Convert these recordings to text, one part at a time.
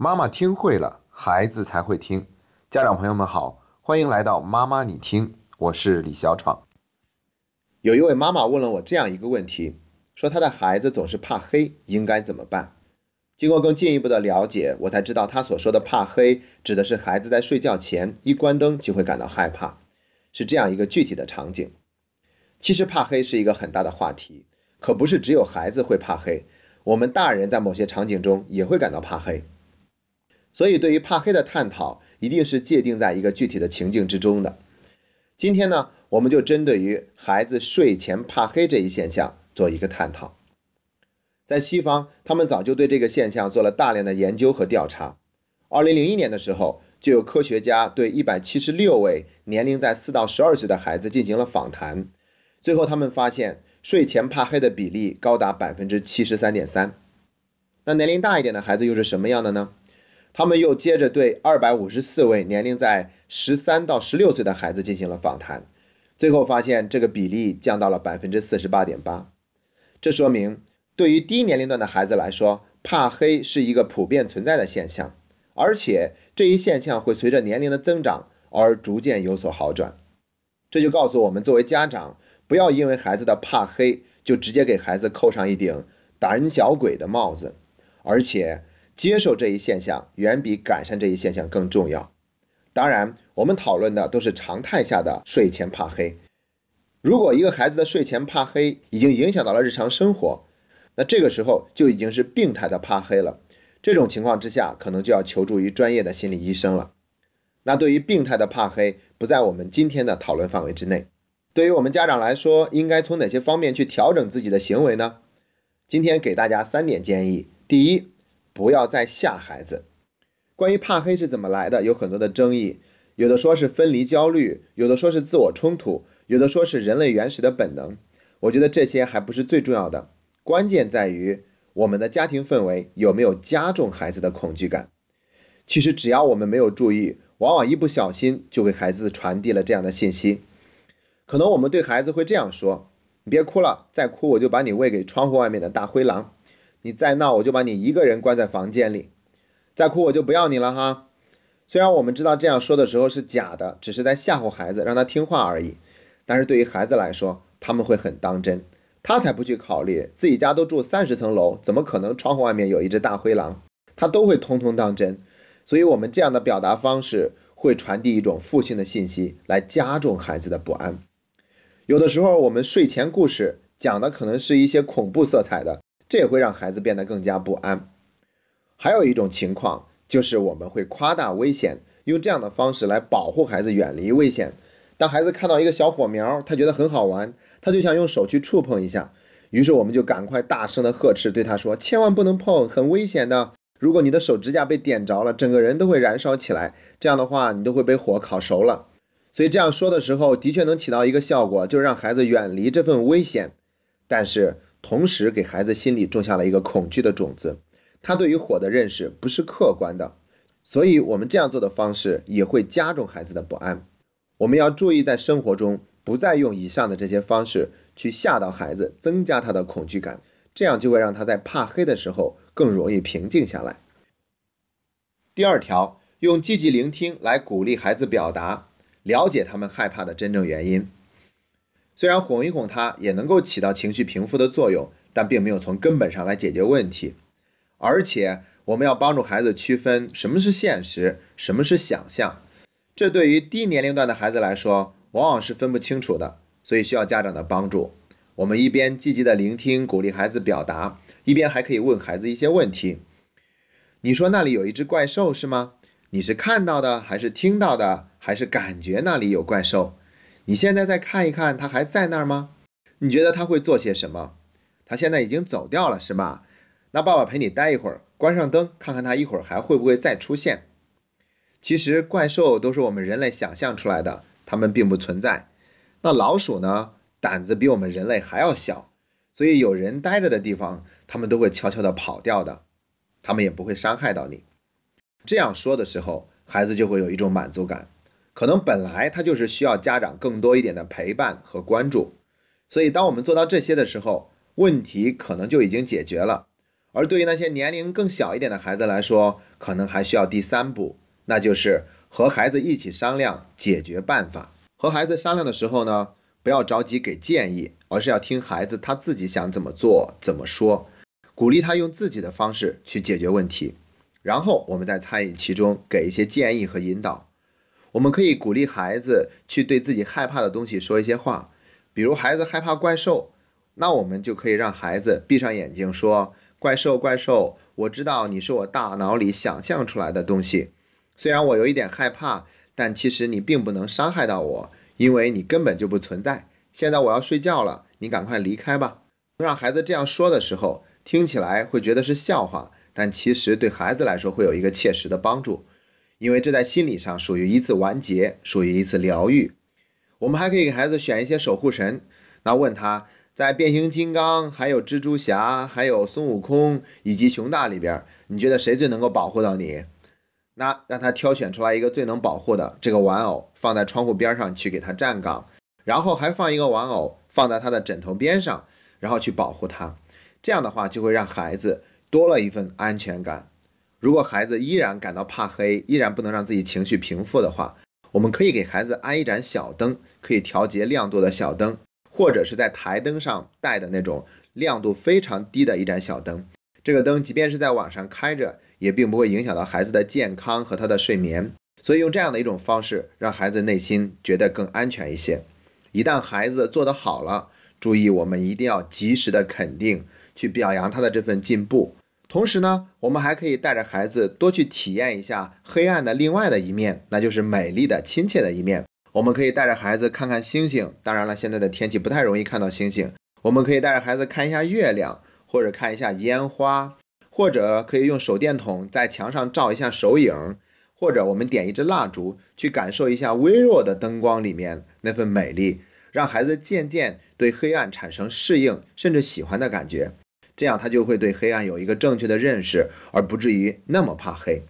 妈妈听会了，孩子才会听。家长朋友们好，欢迎来到妈妈你听，我是李小闯。有一位妈妈问了我这样一个问题，说她的孩子总是怕黑，应该怎么办？经过更进一步的了解，我才知道她所说的怕黑，指的是孩子在睡觉前一关灯就会感到害怕，是这样一个具体的场景。其实怕黑是一个很大的话题，可不是只有孩子会怕黑，我们大人在某些场景中也会感到怕黑。所以，对于怕黑的探讨，一定是界定在一个具体的情境之中的。今天呢，我们就针对于孩子睡前怕黑这一现象做一个探讨。在西方，他们早就对这个现象做了大量的研究和调查。二零零一年的时候，就有科学家对一百七十六位年龄在四到十二岁的孩子进行了访谈，最后他们发现睡前怕黑的比例高达百分之七十三点三。那年龄大一点的孩子又是什么样的呢？他们又接着对二百五十四位年龄在十三到十六岁的孩子进行了访谈，最后发现这个比例降到了百分之四十八点八。这说明，对于低年龄段的孩子来说，怕黑是一个普遍存在的现象，而且这一现象会随着年龄的增长而逐渐有所好转。这就告诉我们，作为家长，不要因为孩子的怕黑就直接给孩子扣上一顶胆小鬼的帽子，而且。接受这一现象远比改善这一现象更重要。当然，我们讨论的都是常态下的睡前怕黑。如果一个孩子的睡前怕黑已经影响到了日常生活，那这个时候就已经是病态的怕黑了。这种情况之下，可能就要求助于专业的心理医生了。那对于病态的怕黑，不在我们今天的讨论范围之内。对于我们家长来说，应该从哪些方面去调整自己的行为呢？今天给大家三点建议。第一，不要再吓孩子。关于怕黑是怎么来的，有很多的争议。有的说是分离焦虑，有的说是自我冲突，有的说是人类原始的本能。我觉得这些还不是最重要的，关键在于我们的家庭氛围有没有加重孩子的恐惧感。其实只要我们没有注意，往往一不小心就给孩子传递了这样的信息。可能我们对孩子会这样说：“你别哭了，再哭我就把你喂给窗户外面的大灰狼。”你再闹，我就把你一个人关在房间里；再哭，我就不要你了哈。虽然我们知道这样说的时候是假的，只是在吓唬孩子，让他听话而已。但是对于孩子来说，他们会很当真。他才不去考虑自己家都住三十层楼，怎么可能窗户外面有一只大灰狼？他都会通通当真。所以，我们这样的表达方式会传递一种负性的信息，来加重孩子的不安。有的时候，我们睡前故事讲的可能是一些恐怖色彩的。这也会让孩子变得更加不安。还有一种情况就是我们会夸大危险，用这样的方式来保护孩子远离危险。当孩子看到一个小火苗，他觉得很好玩，他就想用手去触碰一下，于是我们就赶快大声的呵斥，对他说：“千万不能碰，很危险的。如果你的手指甲被点着了，整个人都会燃烧起来，这样的话你都会被火烤熟了。”所以这样说的时候，的确能起到一个效果，就是让孩子远离这份危险。但是。同时给孩子心里种下了一个恐惧的种子，他对于火的认识不是客观的，所以我们这样做的方式也会加重孩子的不安。我们要注意在生活中不再用以上的这些方式去吓到孩子，增加他的恐惧感，这样就会让他在怕黑的时候更容易平静下来。第二条，用积极聆听来鼓励孩子表达，了解他们害怕的真正原因。虽然哄一哄他也能够起到情绪平复的作用，但并没有从根本上来解决问题。而且，我们要帮助孩子区分什么是现实，什么是想象。这对于低年龄段的孩子来说，往往是分不清楚的，所以需要家长的帮助。我们一边积极的聆听，鼓励孩子表达，一边还可以问孩子一些问题。你说那里有一只怪兽是吗？你是看到的，还是听到的，还是感觉那里有怪兽？你现在再看一看，他还在那儿吗？你觉得他会做些什么？他现在已经走掉了，是吧？那爸爸陪你待一会儿，关上灯，看看他一会儿还会不会再出现。其实怪兽都是我们人类想象出来的，它们并不存在。那老鼠呢？胆子比我们人类还要小，所以有人待着的地方，它们都会悄悄地跑掉的，它们也不会伤害到你。这样说的时候，孩子就会有一种满足感。可能本来他就是需要家长更多一点的陪伴和关注，所以当我们做到这些的时候，问题可能就已经解决了。而对于那些年龄更小一点的孩子来说，可能还需要第三步，那就是和孩子一起商量解决办法。和孩子商量的时候呢，不要着急给建议，而是要听孩子他自己想怎么做、怎么说，鼓励他用自己的方式去解决问题，然后我们再参与其中，给一些建议和引导。我们可以鼓励孩子去对自己害怕的东西说一些话，比如孩子害怕怪兽，那我们就可以让孩子闭上眼睛说：“怪兽，怪兽，我知道你是我大脑里想象出来的东西，虽然我有一点害怕，但其实你并不能伤害到我，因为你根本就不存在。现在我要睡觉了，你赶快离开吧。”让孩子这样说的时候，听起来会觉得是笑话，但其实对孩子来说会有一个切实的帮助。因为这在心理上属于一次完结，属于一次疗愈。我们还可以给孩子选一些守护神，那问他在变形金刚、还有蜘蛛侠、还有孙悟空以及熊大里边，你觉得谁最能够保护到你？那让他挑选出来一个最能保护的这个玩偶，放在窗户边上去给他站岗，然后还放一个玩偶放在他的枕头边上，然后去保护他。这样的话就会让孩子多了一份安全感。如果孩子依然感到怕黑，依然不能让自己情绪平复的话，我们可以给孩子安一盏小灯，可以调节亮度的小灯，或者是在台灯上带的那种亮度非常低的一盏小灯。这个灯即便是在晚上开着，也并不会影响到孩子的健康和他的睡眠。所以用这样的一种方式，让孩子内心觉得更安全一些。一旦孩子做得好了，注意我们一定要及时的肯定，去表扬他的这份进步。同时呢，我们还可以带着孩子多去体验一下黑暗的另外的一面，那就是美丽的、亲切的一面。我们可以带着孩子看看星星，当然了，现在的天气不太容易看到星星。我们可以带着孩子看一下月亮，或者看一下烟花，或者可以用手电筒在墙上照一下手影，或者我们点一支蜡烛，去感受一下微弱的灯光里面那份美丽，让孩子渐渐对黑暗产生适应甚至喜欢的感觉。这样他就会对黑暗有一个正确的认识，而不至于那么怕黑。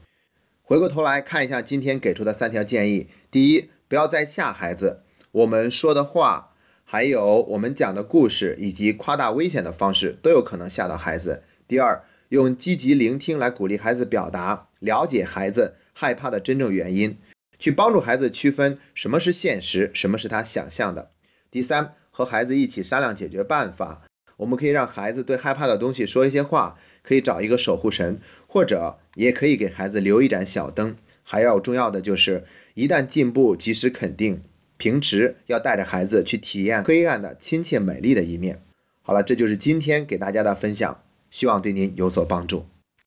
回过头来看一下今天给出的三条建议：第一，不要再吓孩子，我们说的话，还有我们讲的故事，以及夸大危险的方式，都有可能吓到孩子。第二，用积极聆听来鼓励孩子表达，了解孩子害怕的真正原因，去帮助孩子区分什么是现实，什么是他想象的。第三，和孩子一起商量解决办法。我们可以让孩子对害怕的东西说一些话，可以找一个守护神，或者也可以给孩子留一盏小灯。还要重要的就是，一旦进步，及时肯定。平时要带着孩子去体验黑暗的亲切美丽的一面。好了，这就是今天给大家的分享，希望对您有所帮助。